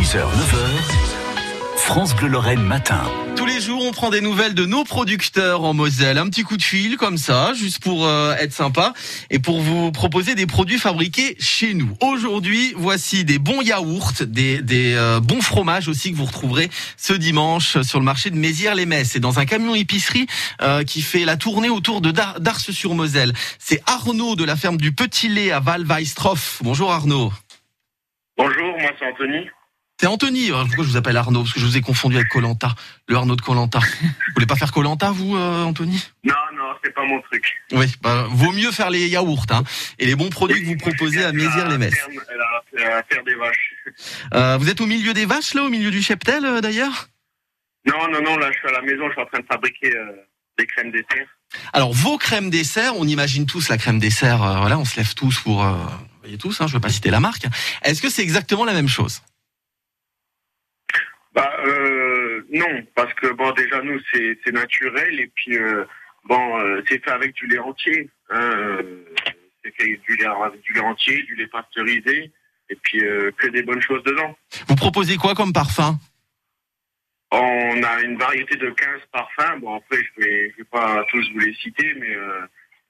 6h, 9h, France Bleu Lorraine matin. Tous les jours, on prend des nouvelles de nos producteurs en Moselle. Un petit coup de fil comme ça, juste pour euh, être sympa et pour vous proposer des produits fabriqués chez nous. Aujourd'hui, voici des bons yaourts, des, des euh, bons fromages aussi que vous retrouverez ce dimanche sur le marché de Mézières-les-Messes. C'est dans un camion épicerie euh, qui fait la tournée autour de Dar- d'Ars-sur-Moselle. C'est Arnaud de la ferme du Petit Lait à Val-Weistroff. Bonjour Arnaud. Bonjour, moi c'est Anthony. C'est Anthony. Alors, Pourquoi je vous appelle Arnaud Parce que je vous ai confondu avec Colanta, le Arnaud de Colanta. Vous voulez pas faire Colanta, vous, euh, Anthony? Non, non, c'est pas mon truc. Oui, bah, vaut mieux faire les yaourts hein, et les bons produits que vous proposez à Mézières-les-Messes. Faire des vaches. Euh, vous êtes au milieu des vaches, là, au milieu du cheptel, euh, d'ailleurs? Non, non, non, là je suis à la maison, je suis en train de fabriquer euh, des crèmes dessert. Alors, vos crèmes dessert, on imagine tous la crème dessert, euh, voilà, on se lève tous pour... Euh, vous voyez tous, hein, je veux pas citer la marque. Est-ce que c'est exactement la même chose? Bah, euh, non, parce que bon, déjà nous c'est c'est naturel et puis euh, bon, euh, c'est fait avec du lait entier. Hein, euh, c'est fait du lait, avec du lait entier, du lait pasteurisé et puis euh, que des bonnes choses dedans. Vous proposez quoi comme parfum? On a une variété de 15 parfums. Bon, après, je vais, je vais pas tous vous les citer, mais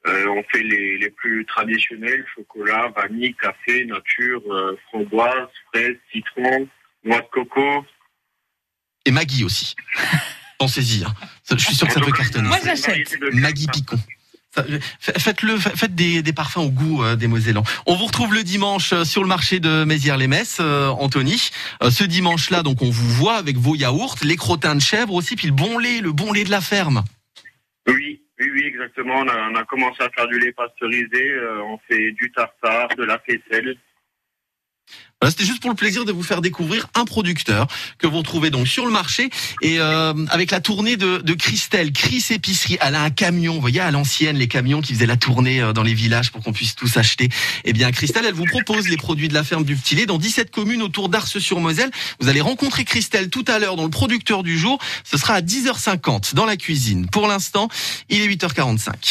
euh, on fait les, les plus traditionnels chocolat, vanille, café, nature, euh, framboise, fraise, citron, noix de coco. Et Maggie aussi. Pensez-y, hein. Ça, je suis sûr que ça peut cartonner. Moi, j'achète. variété de 15 Maggie. Picon. Faites-le, fa- faites des, des parfums au goût euh, des Mosellans. On vous retrouve le dimanche euh, sur le marché de Mézières-les-Messes, euh, Anthony. Euh, ce dimanche-là, donc, on vous voit avec vos yaourts, les crottins de chèvre aussi, puis le bon lait, le bon lait de la ferme. Oui, oui, oui, exactement. On a, on a commencé à faire du lait pasteurisé. euh, on fait du tartare, de la faisselle. Voilà, C'était juste pour le plaisir de vous faire découvrir un producteur que vous retrouvez donc sur le marché et euh, avec la tournée de, de Christelle, Chris Épicerie. Elle a un camion, vous voyez à l'ancienne les camions qui faisaient la tournée euh, dans les villages pour qu'on puisse tous acheter. Eh bien Christelle, elle vous propose les produits de la ferme du Petit Lait dans 17 communes autour d'Ars-sur-Moselle. Vous allez rencontrer Christelle tout à l'heure dans le producteur du jour. Ce sera à 10h50 dans la cuisine. Pour l'instant, il est 8h45.